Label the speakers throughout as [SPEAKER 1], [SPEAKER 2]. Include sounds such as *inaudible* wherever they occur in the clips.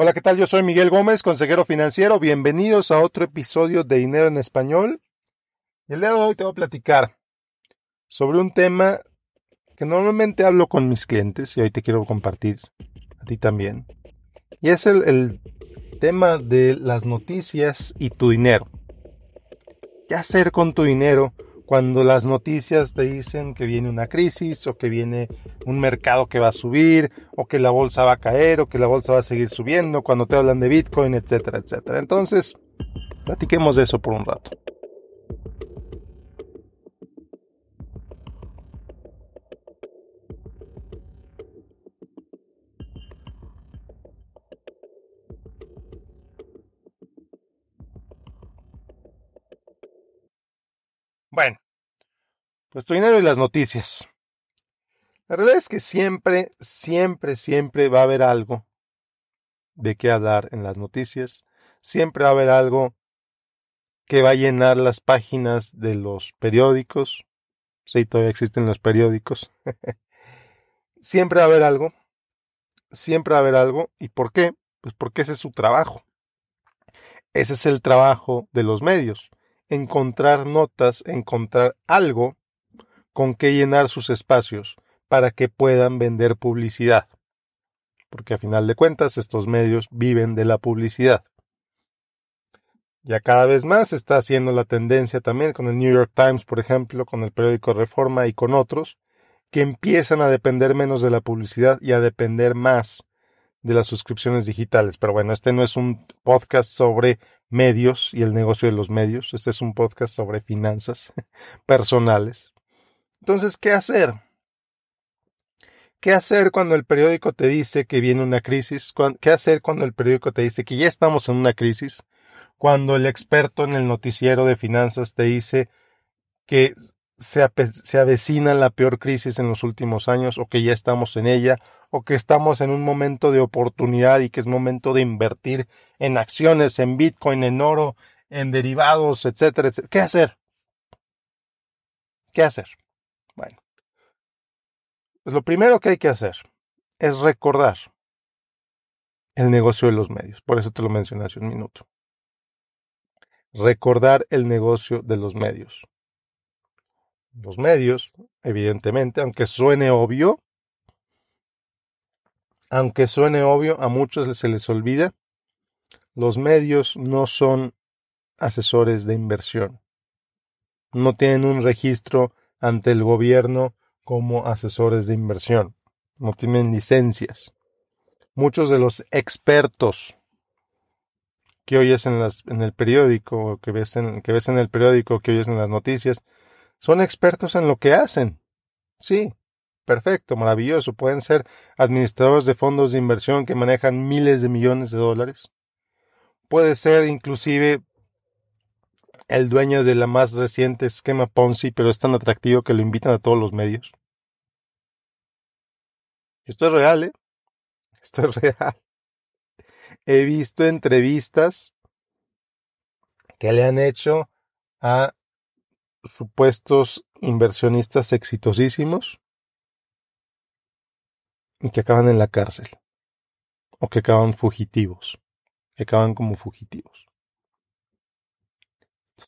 [SPEAKER 1] Hola, ¿qué tal? Yo soy Miguel Gómez, consejero financiero. Bienvenidos a otro episodio de Dinero en Español. El día de hoy te voy a platicar sobre un tema que normalmente hablo con mis clientes y hoy te quiero compartir a ti también. Y es el, el tema de las noticias y tu dinero. ¿Qué hacer con tu dinero cuando las noticias te dicen que viene una crisis o que viene un mercado que va a subir o que la bolsa va a caer o que la bolsa va a seguir subiendo, cuando te hablan de Bitcoin, etcétera, etcétera. Entonces, platiquemos de eso por un rato. Bueno, pues dinero y las noticias. La realidad es que siempre, siempre, siempre va a haber algo de qué hablar en las noticias. Siempre va a haber algo que va a llenar las páginas de los periódicos. Sí, todavía existen los periódicos. *laughs* siempre va a haber algo. Siempre va a haber algo. ¿Y por qué? Pues porque ese es su trabajo. Ese es el trabajo de los medios encontrar notas, encontrar algo con que llenar sus espacios para que puedan vender publicidad. Porque a final de cuentas estos medios viven de la publicidad. Ya cada vez más está haciendo la tendencia también con el New York Times, por ejemplo, con el periódico Reforma y con otros, que empiezan a depender menos de la publicidad y a depender más de las suscripciones digitales. Pero bueno, este no es un podcast sobre medios y el negocio de los medios. Este es un podcast sobre finanzas *laughs* personales. Entonces, ¿qué hacer? ¿Qué hacer cuando el periódico te dice que viene una crisis? ¿Qué hacer cuando el periódico te dice que ya estamos en una crisis? Cuando el experto en el noticiero de finanzas te dice que se, se avecina la peor crisis en los últimos años o que ya estamos en ella o que estamos en un momento de oportunidad y que es momento de invertir en acciones, en Bitcoin, en oro, en derivados, etcétera, etcétera. ¿Qué hacer? ¿Qué hacer? Bueno, pues lo primero que hay que hacer es recordar el negocio de los medios. Por eso te lo mencioné hace un minuto. Recordar el negocio de los medios. Los medios, evidentemente, aunque suene obvio, aunque suene obvio, a muchos se les olvida, los medios no son asesores de inversión. No tienen un registro ante el gobierno como asesores de inversión. No tienen licencias. Muchos de los expertos que oyes en, las, en el periódico, que ves en, que ves en el periódico, que oyes en las noticias, son expertos en lo que hacen. Sí, perfecto, maravilloso. Pueden ser administradores de fondos de inversión que manejan miles de millones de dólares. Puede ser inclusive el dueño de la más reciente esquema Ponzi, pero es tan atractivo que lo invitan a todos los medios. Esto es real, ¿eh? Esto es real. He visto entrevistas que le han hecho a supuestos inversionistas exitosísimos que acaban en la cárcel o que acaban fugitivos, que acaban como fugitivos.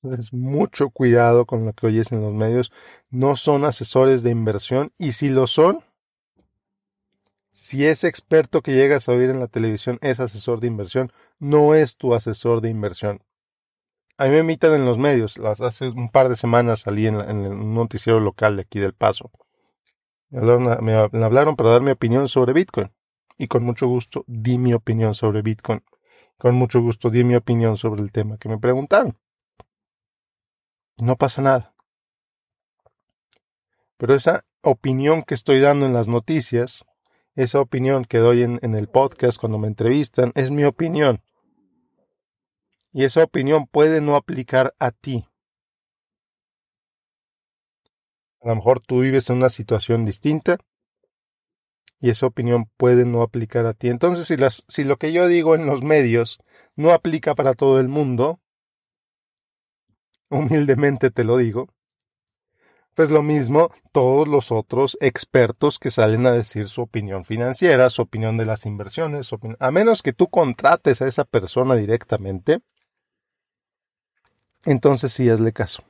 [SPEAKER 1] Entonces, mucho cuidado con lo que oyes en los medios. No son asesores de inversión y si lo son, si ese experto que llegas a oír en la televisión es asesor de inversión, no es tu asesor de inversión. A mí me imitan en los medios. Hace un par de semanas salí en, en un noticiero local de aquí del Paso me hablaron, para dar mi opinión sobre Bitcoin. Y con mucho gusto di mi opinión sobre Bitcoin. Con mucho gusto di mi opinión sobre el tema que me preguntaron. No pasa nada. Pero esa opinión que estoy dando en las noticias, esa opinión que doy en, el podcast cuando me entrevistan, es mi opinión. Y esa opinión puede no aplicar a ti. A lo mejor tú vives en una situación distinta y esa opinión puede no aplicar a ti. Entonces, si, las, si lo que yo digo en los medios no aplica para todo el mundo, humildemente te lo digo, Pues lo mismo todos los otros expertos que salen a decir su opinión financiera, su opinión de las inversiones, a menos que tú contrates a esa persona directamente, entonces sí hazle caso.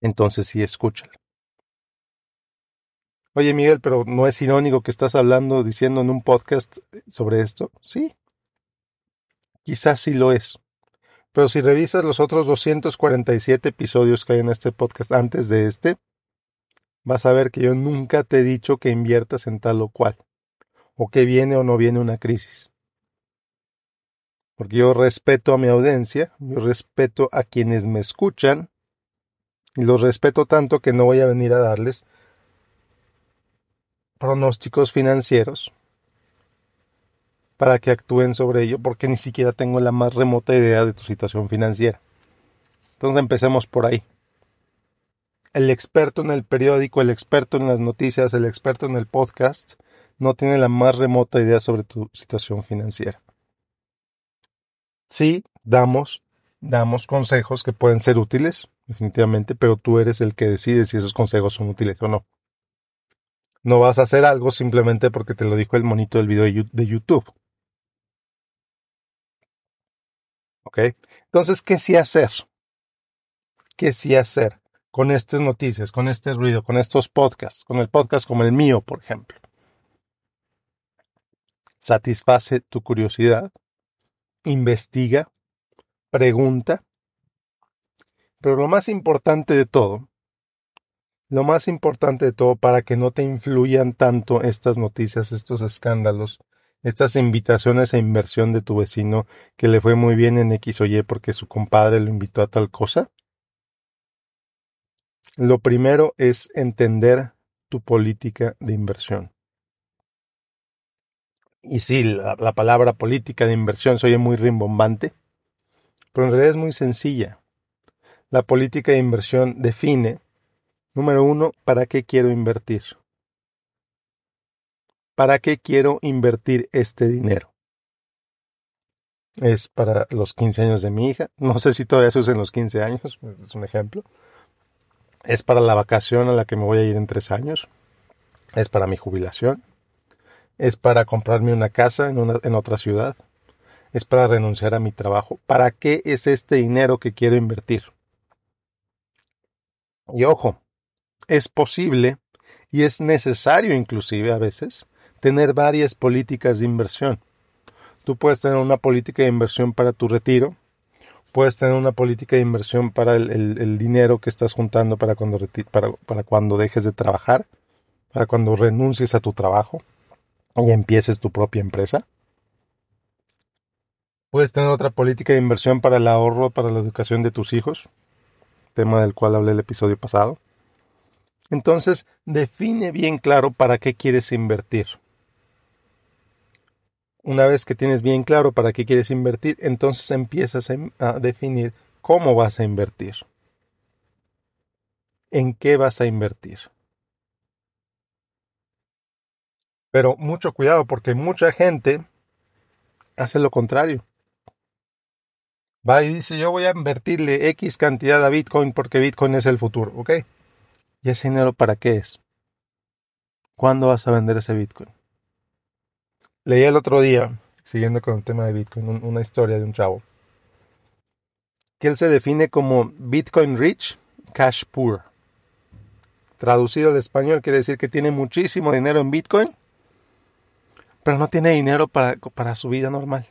[SPEAKER 1] Entonces sí escúchale. Oye Miguel, pero ¿no es irónico que estás hablando, diciendo en un podcast sobre esto? Sí. Quizás sí lo es. Pero si revisas los otros 247 episodios que hay en este podcast antes de este, vas a ver que yo nunca te he dicho que inviertas en tal o cual, o que viene o no viene una crisis. Porque yo respeto a mi audiencia, yo respeto a quienes me escuchan, y los respeto tanto que no voy a venir a darles pronósticos financieros para que actúen sobre ello porque ni siquiera tengo la más remota idea de tu situación financiera. Entonces empecemos por ahí. El experto en el periódico, el experto en las noticias, el experto en el podcast no tiene la más remota idea sobre tu situación financiera. Sí, damos, damos consejos que pueden ser útiles, definitivamente, pero tú eres el que decide si esos consejos son útiles o no. No vas a hacer algo simplemente porque te lo dijo el monito del video de YouTube. ¿Ok? Entonces, ¿qué sí hacer? ¿Qué sí hacer con estas noticias, con este ruido, con estos podcasts, con el podcast como el mío, por ejemplo? Satisface tu curiosidad, investiga, pregunta, pero lo más importante de todo, lo más importante de todo para que no te influyan tanto estas noticias, estos escándalos, estas invitaciones a inversión de tu vecino que le fue muy bien en X o Y porque su compadre lo invitó a tal cosa? Lo primero es entender tu política de inversión. Y sí, la, la palabra política de inversión se oye muy rimbombante, pero en realidad es muy sencilla. La política de inversión define, número uno, para qué quiero invertir. ¿Para qué quiero invertir este dinero? Es para los 15 años de mi hija. No sé si todavía se usa en los 15 años, es un ejemplo. Es para la vacación a la que me voy a ir en tres años. Es para mi jubilación. Es para comprarme una casa en, una, en otra ciudad. Es para renunciar a mi trabajo. ¿Para qué es este dinero que quiero invertir? Y ojo, es posible y es necesario inclusive a veces tener varias políticas de inversión. Tú puedes tener una política de inversión para tu retiro, puedes tener una política de inversión para el, dinero que estás juntando para cuando, para, cuando dejes de trabajar, para cuando renuncies a tu trabajo y empieces tu propia empresa. Puedes tener otra política de inversión para el ahorro, para la educación de tus hijos, tema del cual hablé el episodio pasado. Entonces, define bien claro para qué quieres invertir. Una vez que tienes bien claro para qué quieres invertir, entonces empiezas a, definir cómo vas a invertir. ¿En qué vas a invertir? Pero mucho cuidado porque mucha gente hace lo contrario. Va y dice, yo voy a invertirle X cantidad a Bitcoin porque Bitcoin es el futuro, ¿ok? ¿Y ese dinero para qué es? ¿Cuándo vas a vender ese Bitcoin? Leí el otro día, siguiendo con el tema de Bitcoin, una historia de un chavo, que él se define como Bitcoin Rich, Cash Poor. Traducido al español quiere decir que tiene muchísimo dinero en Bitcoin, pero no tiene dinero para, para su vida normal.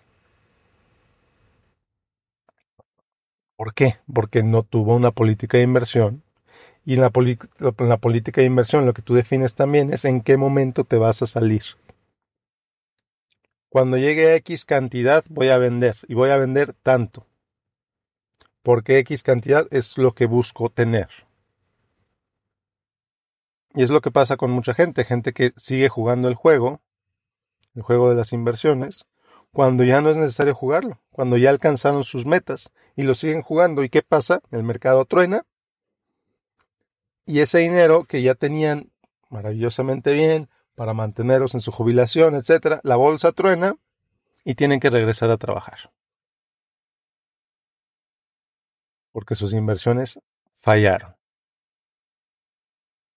[SPEAKER 1] ¿Por qué? Porque no tuvo una política de inversión. Y en la, política de inversión lo que tú defines también es en qué momento te vas a salir. Cuando llegue a X cantidad voy a vender y voy a vender tanto. Porque X cantidad es lo que busco tener. Y es lo que pasa con mucha gente, gente que sigue jugando el juego, el juego de las inversiones, cuando ya no es necesario jugarlo, cuando ya alcanzaron sus metas y lo siguen jugando. ¿Y qué pasa? El mercado truena y ese dinero que ya tenían maravillosamente bien, para mantenerlos en su jubilación, etcétera, la bolsa truena y tienen que regresar a trabajar. Porque sus inversiones fallaron.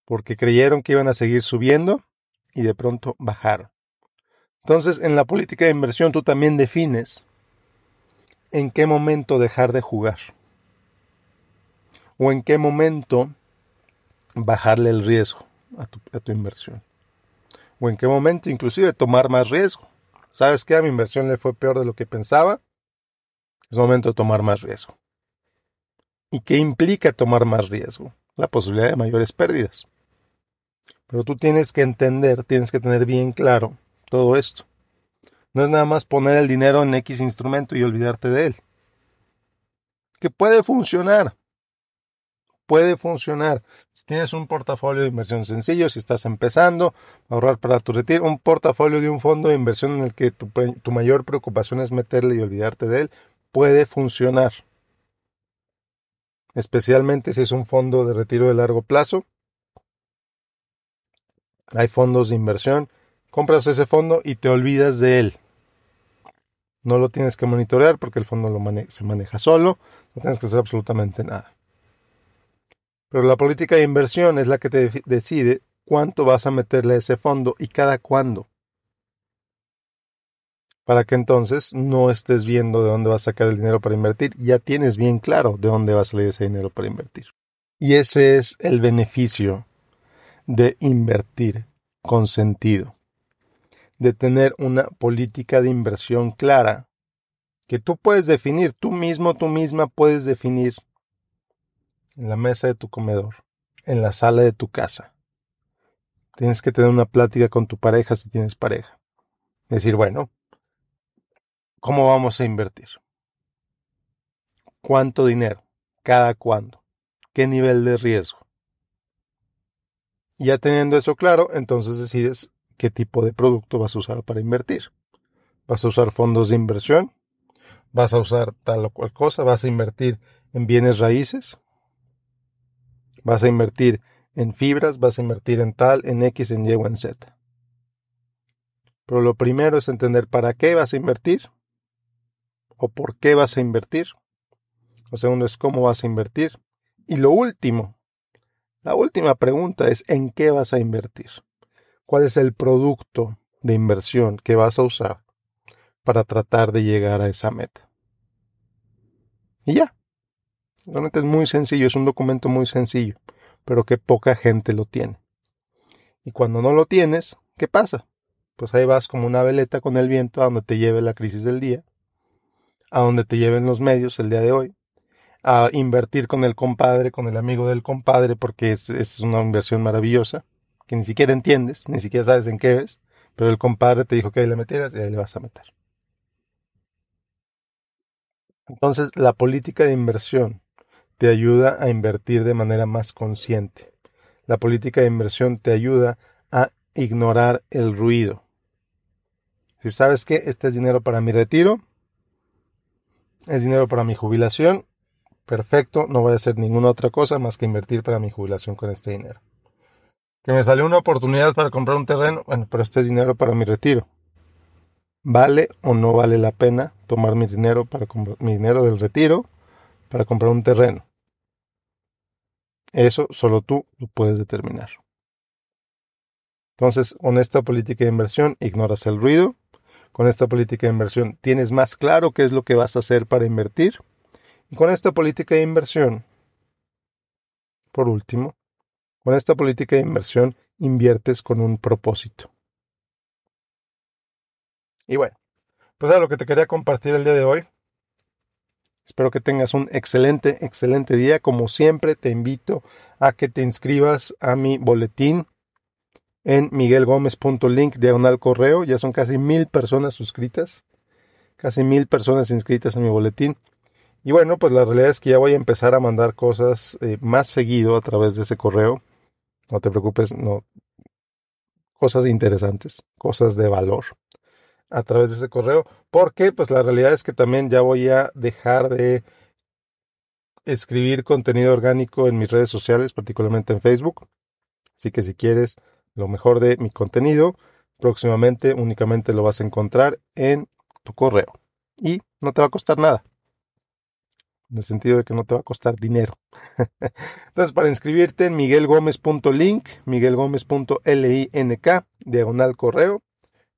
[SPEAKER 1] Porque creyeron que iban a seguir subiendo y de pronto bajaron. Entonces, en la política de inversión tú también defines en qué momento dejar de jugar. O en qué momento bajarle el riesgo a tu, inversión. O en qué momento inclusive tomar más riesgo. ¿Sabes qué? A mi inversión le fue peor de lo que pensaba. Es momento de tomar más riesgo. ¿Y qué implica tomar más riesgo? La posibilidad de mayores pérdidas. Pero tú tienes que entender, tienes que tener bien claro todo esto. No es nada más poner el dinero en X instrumento y olvidarte de él. Que puede funcionar. Puede funcionar. Si tienes un portafolio de inversión sencillo, si estás empezando a ahorrar para tu retiro, un portafolio de un fondo de inversión en el que tu, tu mayor preocupación es meterle y olvidarte de él, puede funcionar. Especialmente si es un fondo de retiro de largo plazo. Hay fondos de inversión. Compras ese fondo y te olvidas de él. No lo tienes que monitorear porque el fondo se maneja solo. No tienes que hacer absolutamente nada. Pero la política de inversión es la que te decide cuánto vas a meterle a ese fondo y cada cuándo para que entonces no estés viendo de dónde vas a sacar el dinero para invertir, ya tienes bien claro de dónde va a salir ese dinero para invertir. Y ese es el beneficio de invertir con sentido, de tener una política de inversión clara, que tú puedes definir, tú mismo, tú misma puedes definir en la mesa de tu comedor, en la sala de tu casa. Tienes que tener una plática con tu pareja si tienes pareja. Decir, bueno, ¿Cómo vamos a invertir? ¿Cuánto dinero? ¿Cada cuándo? ¿Qué nivel de riesgo? ya teniendo eso claro, entonces decides qué tipo de producto vas a usar para invertir. ¿Vas a usar fondos de inversión? ¿Vas a usar tal o cual cosa? ¿Vas a invertir en bienes raíces? ¿Vas a invertir en fibras? ¿Vas a invertir en tal, en X, en Y o en Z? Pero lo primero es entender para qué vas a invertir o por qué vas a invertir. Lo segundo es cómo vas a invertir. Y lo último, la última pregunta es en qué vas a invertir. ¿Cuál es el producto de inversión que vas a usar para tratar de llegar a esa meta? Y ya. Realmente es muy sencillo, es un documento muy sencillo, pero que poca gente lo tiene. Y cuando no lo tienes, ¿qué pasa? Pues ahí vas como una veleta con el viento a donde te lleve la crisis del día a donde te lleven los medios el día de hoy, a invertir con el compadre, con el amigo del compadre, porque es, una inversión maravillosa, que ni siquiera entiendes, ni siquiera sabes en qué es, pero el compadre te dijo que ahí le metieras y ahí le vas a meter. Entonces, la política de inversión te ayuda a invertir de manera más consciente. La política de inversión te ayuda a ignorar el ruido. Si sabes que este es dinero para mi retiro, es dinero para mi jubilación. Perfecto, no voy a hacer ninguna otra cosa más que invertir para mi jubilación con este dinero. Que me salió una oportunidad para comprar un terreno, bueno, pero este es dinero para mi retiro. ¿Vale o no vale la pena tomar mi dinero para mi dinero del retiro para comprar un terreno? Eso solo tú lo puedes determinar. Entonces, con esta política de inversión, ignoras el ruido, con esta política de inversión tienes más claro qué es lo que vas a hacer para invertir. Y con esta política de inversión, por último, con esta política de inversión inviertes con un propósito. Y bueno, pues a lo que te quería compartir el día de hoy. Espero que tengas un excelente, excelente día. Como siempre, te invito a que te inscribas a mi boletín en miguelgomez.link diagonal correo. Ya son casi mil personas suscritas, casi mil personas inscritas en mi boletín. Y bueno, pues la realidad es que ya voy a empezar a mandar cosas eh, más seguido a través de ese correo. No te preocupes, no. Cosas interesantes, cosas de valor a través de ese correo. Porque pues la realidad es que también ya voy a dejar de escribir contenido orgánico en mis redes sociales, particularmente en Facebook. Así que si quieres lo mejor de mi contenido. Próximamente únicamente lo vas a encontrar en tu correo y no te va a costar nada. En el sentido de que no te va a costar dinero. *laughs* Entonces, para inscribirte en miguelgomez.link, miguelgomez.link, diagonal correo,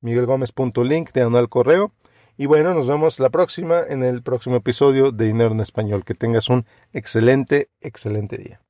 [SPEAKER 1] miguelgomez.link, diagonal correo. Y bueno, nos vemos la próxima en el próximo episodio de Dinero en Español. Que tengas un excelente, excelente día.